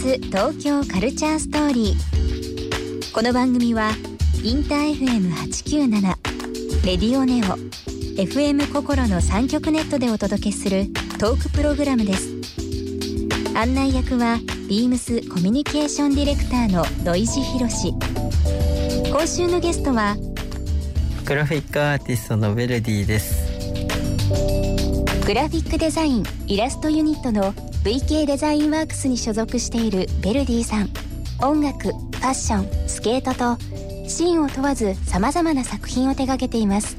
ス東京カルチャーストーリー。この番組はインター FM897 レディオネオ FM 心の3極ネットでお届けするトークプログラムです。案内役はビームスコミュニケーションディレクターの土井博。志今週のゲストはグラフィックアーティストのベルディです。グラフィックデザインイラストユニットの VK デザインワークスに所属しているベルディさん。音楽ファッションスケートとシーンを問わず様々な作品を手掛けています。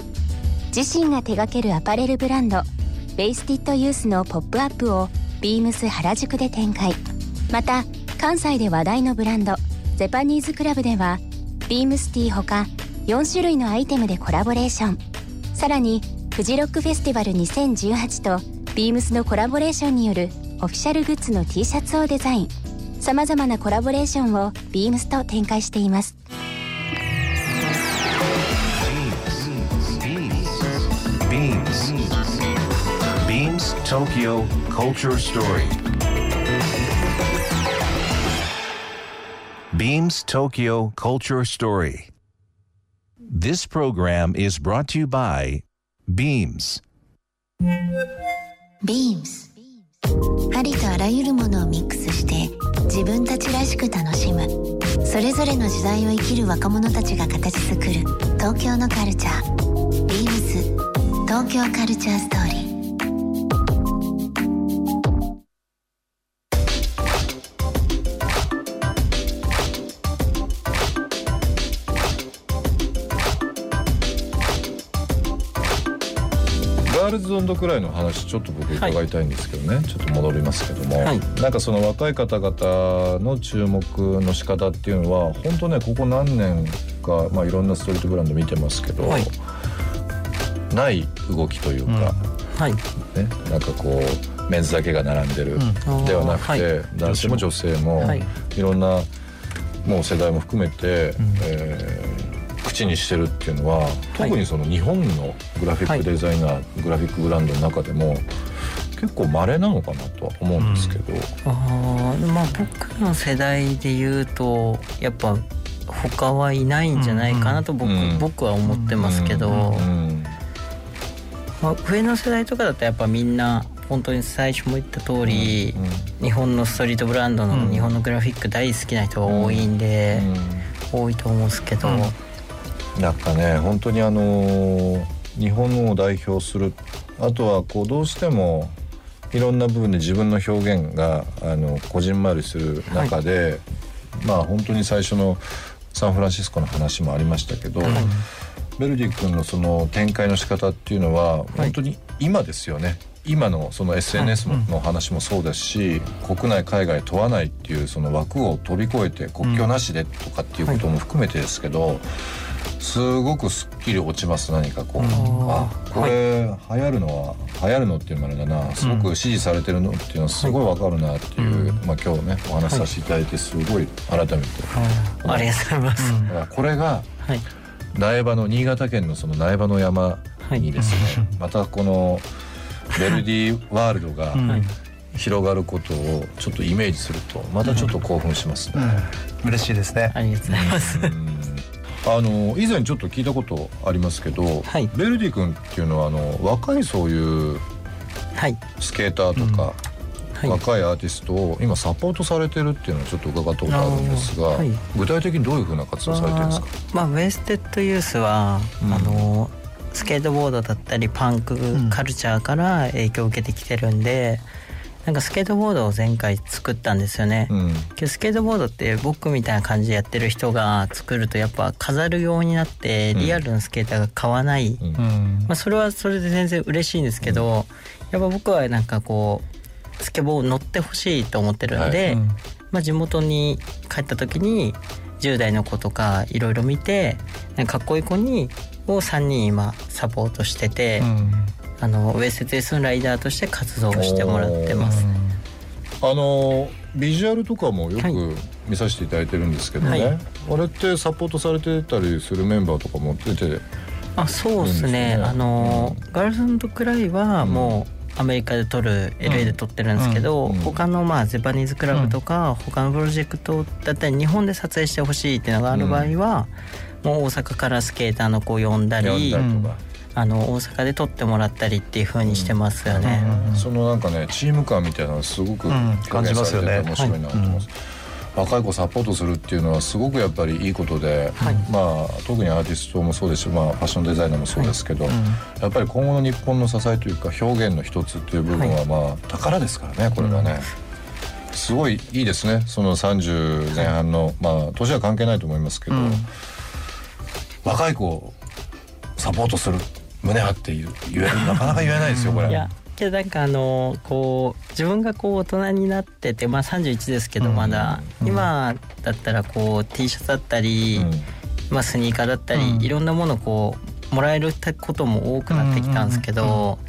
自身が手掛けるアパレルブランドベイスティッドユースのポップアップをビームス原宿で展開。また関西で話題のブランドゼパニーズクラブではビームスティーほか4種類のアイテムでコラボレーション。さらにフジロックフェスティバル2018とビームスのコラボレーションによるオフィシャルグッズの T シャツをデザインさまざまなコラボレーションをビームスと展開しています BeamsTokyo Culture Story Beams Tokyo Culture Story This program is brought to you by Beams Beams ありとあらゆるものをミックスして自分たちらしく楽しむ。それぞれの時代を生きる若者たちが形作る東京のカルチャー。Beams 東京カルチャーストーリー。ガールズオンドクライの話ちょっと僕伺いたいんですけどね、ちょっと戻りますけども、はい。なんかその若い方々の注目の仕方っていうのは本当ねここ何年か、まあ、いろんなストリートブランド見てますけど、はい。ない動きというか、はい。ね、なんかこうメンズだけが並んでる、ではなくて、はい。男性も女性も、はい。い、ろんなもう世代も含めて、えー口にしてるっていうのは特にその日本のグラフィックデザイナー、グラフィックブランドの中でも結構稀なのかなとは思うんですけど、あーまあ僕の世代で言うとやっぱ他はいないんじゃないかなと僕,、うん。僕は思ってますけど、うん。まあ、上の世代とかだとやっぱみんな本当に最初も言った通り、日本のストリートブランドの日本のグラフィック大好きな人が多いんで、多いと思うんですけど、なんかね本当にあのー日本を代表するあとはこうどうしてもいろんな部分で自分の表現があのこじんまりする中で、まあ本当に最初のサンフランシスコの話もありましたけど、ベルディ君のその展開の仕方っていうのは本当に今ですよね。今のその SNS もの話もそうですし、国内海外問わないっていうその枠を飛び越えて国境なしでとかっていうことも含めてですけど、すごくすっきり落ちます何かこう、あこれ、流行るのは流行るのっていうのもあれだな。すごく支持されてるのっていうのはすごいわかるなっていう、まあ今日ねお話しさせていただいてすごい改めて、ありがとうございます。だからこれがはい。苗場の新潟県のその苗場の山にですね、またこのベルディワールドが 広がることをちょっとイメージするとまたちょっと興奮しますね。嬉しいですね。ありがとうございます。あの以前ちょっと聞いたことありますけど、はい。ベルディ君っていうのはあの若いそういうはい。スケーターとか、はい。若いアーティストを今サポートされてるっていうのをちょっと伺ったことあるんですが、具体的にどういうふうな活動されてるんですか、まあウェステッドユースは、うん。あのスケートボードだったりパンクカルチャーから影響を受けてきてるんで、なんかスケートボードを前回作ったんですよね。うん。スケートボードって僕みたいな感じでやってる人が作るとやっぱ飾るようになってリアルなスケーターが買わない、うん。うん。まあ、それはそれで全然嬉しいんですけど、やっぱ僕はなんかこうスケボー乗ってほしいと思ってるんで、はい。うん。まあ、地元に帰った時に10代の子とかいろいろ見てかかっこいい子にを3人今サポートしてて、うんあのウェステースのライダーとして活動してもらってます。あのビジュアルとかもよはい。く見させていただいてるんですけどね、はい。あれってサポートされてたりするメンバーとかも出てあそうですね。あの、ガールズクライはもアメリカで撮る LA で撮ってるんですけど、うん。他のまあゼパニーズクラブとか、他のプロジェクトだったり日本で撮影してほしいっていうのがある場合は、もう大阪からスケーターの子を呼んだり呼んだりとか、あの大阪で撮ってもらったりっていう風にしてますよね。そのなんかねチーム感みたいなのすごくん。表現されてて面感白いなと思います。若い子サポートするっていうのはすごくやっぱりいいことで、はい。まあ特にアーティストもそうですし、まあ、ファッションデザイナーもそうですけど、やっぱり今後の日本の支えというか表現の一つっていう部分はまあ宝ですからねこれがね。すごいいいですね。その30前半の、まあ年は関係ないと思いますけど、若い子をサポートする胸張って言う。言えるなかなか言えないですよこれ。いやけどなんかあのこう自分がこう大人になっててまあ31ですけどまだ、今だったらこう T シャツだったり、まあ、スニーカーだったり、うん。いろんなものこうもらえることも多くなってきたんですけど、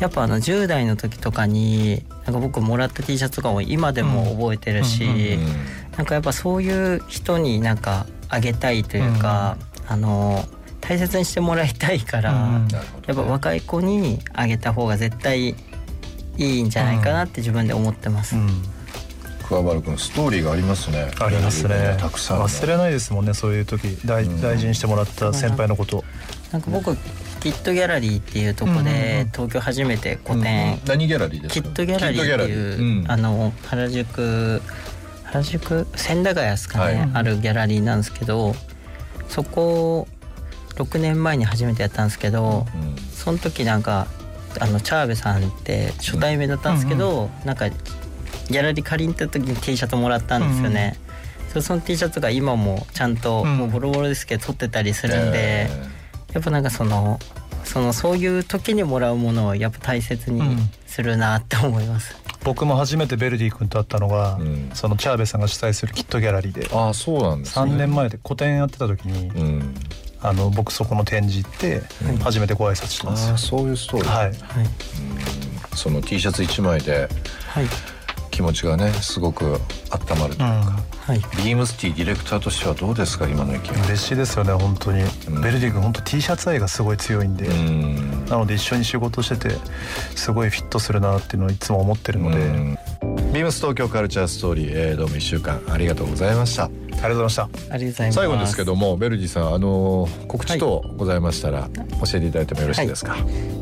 やっぱあの10代の時とかになんか僕もらった T シャツとかも今でも覚えてるし、うんなんかやっぱそういう人になんかあげたいというか、あの大切にしてもらいたいから、うん。やっぱ若い子にあげた方が絶対いいんじゃないかなって自分で思ってます。うん。桑原君ストーリーがありますね。ありますね。たくさんの。忘れないですもんねそういう時。大うん。大事にしてもらった先輩のこと。なんか僕キットギャラリーっていうとこうんうんうでん。東京初めて個展、何ギャラリーですか？キットギャラリーっていうあの原宿原宿？千駄ヶ谷ですかね、はい。あるギャラリーなんですけどそこ6年前に初めてやったんですけど、うんその時なんかあのチャーベさんって初対面だったんですけど、なんかギャラリー借りに行った時に T シャツもらったんですよね。そうその T シャツが今もちゃんと、うん。もうボロボロですけど撮ってたりするんで、え。やっぱなんかそのそのそういう時にもらうものをやっぱ大切にうん。するなって思います。僕も初めてベルディ君と会ったのが、うん。そのチャーベさんが主催するキットギャラリーで。あそうなんですね。3年前で個展やってた時に、うんあの僕そこの展示行って初めてご挨拶したんですよ。ああ、そういうストーリー、はい。はい。その T シャツ1枚ではい。気持ちがねすごく温まるというか、はい。ビームスティディレクターとしてはどうですか今の意見嬉しいですよね本当に、うん。ベルディ君本当 T シャツ愛がすごい強いんで、うん。なので一緒に仕事しててすごいフィットするなっていうのをいつも思ってるので、うんビームス東京カルチャーストーリー、えーどうも1週間ありがとうございましたありがとうございました。ありがとうございます。最後ですけどもベルディさんあの告知等ございましたら教えていただいてもよろしいですか、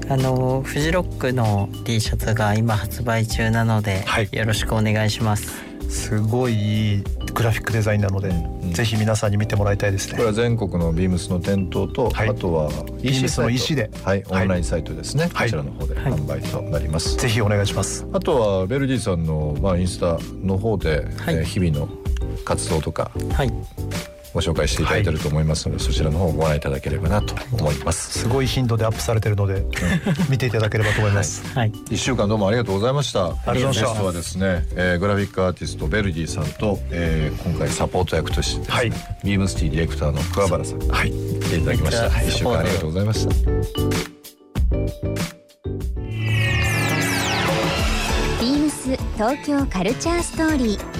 あのフジロックの T シャツが今発売中なので、はい。よろしくお願いします。すごいいいグラフィックデザインなので、ん。ぜひ皆さんに見てもらいたいですね。これは全国のビームスの店頭と、はい。あとは EC の EC で。はい。オはい。ンラインサイトですね、はい。こちらの方ではい。販売となります、ぜひお願いします。あとはベルディさんの、まあ、インスタの方で、はい。えー日々の活動とかはい、ご紹介していただいてると思いますので、そちらの方をご覧いただければなと思います。すごい頻度でアップされてるので見ていただければと思います、はい、一週間どうもありがとうございました。ありがとうございました。ゲストはですね、えーグラフィックアーティストベルディさんと、えー今回サポート役としてですね、はい。ビームスティディレクターの桑原さん、はい、来ていただきました。はい一週間ありがとうございました。ビームス東京カルチャーストーリー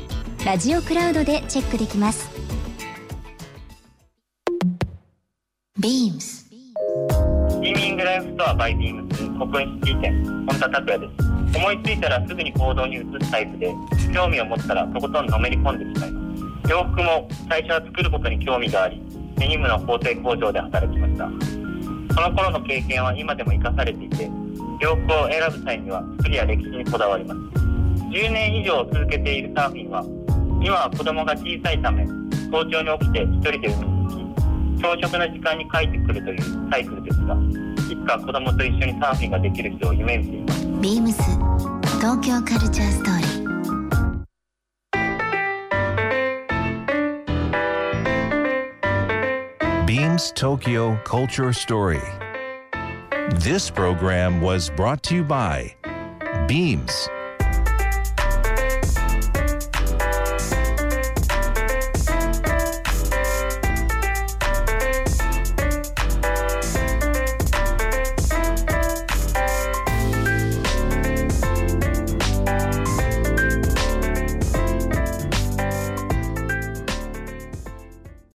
ラジオクラウドでチェックできます。ビームスストリーミングライフストアバイビームス。国園シティ店本田拓也です。思いついたらすぐに行動に移すタイプで興味を持ったらとことんのめり込んでしまいます。洋服も最初は作ることに興味がありデニムの工程工場で働きました。その頃の経験は今でも生かされていて洋服を選ぶ際には作りや歴史にこだわります。10年以上続けているサーフィンは今は子供が小さいため早朝に起きて一人で海に行き朝食の時間に帰ってくるというサイクルですがいつか子供と一緒にサーフィンができる日を夢見ていますビームス東京カルチャーストーリー Beams Tokyo Culture Story. This program was brought to you by Beams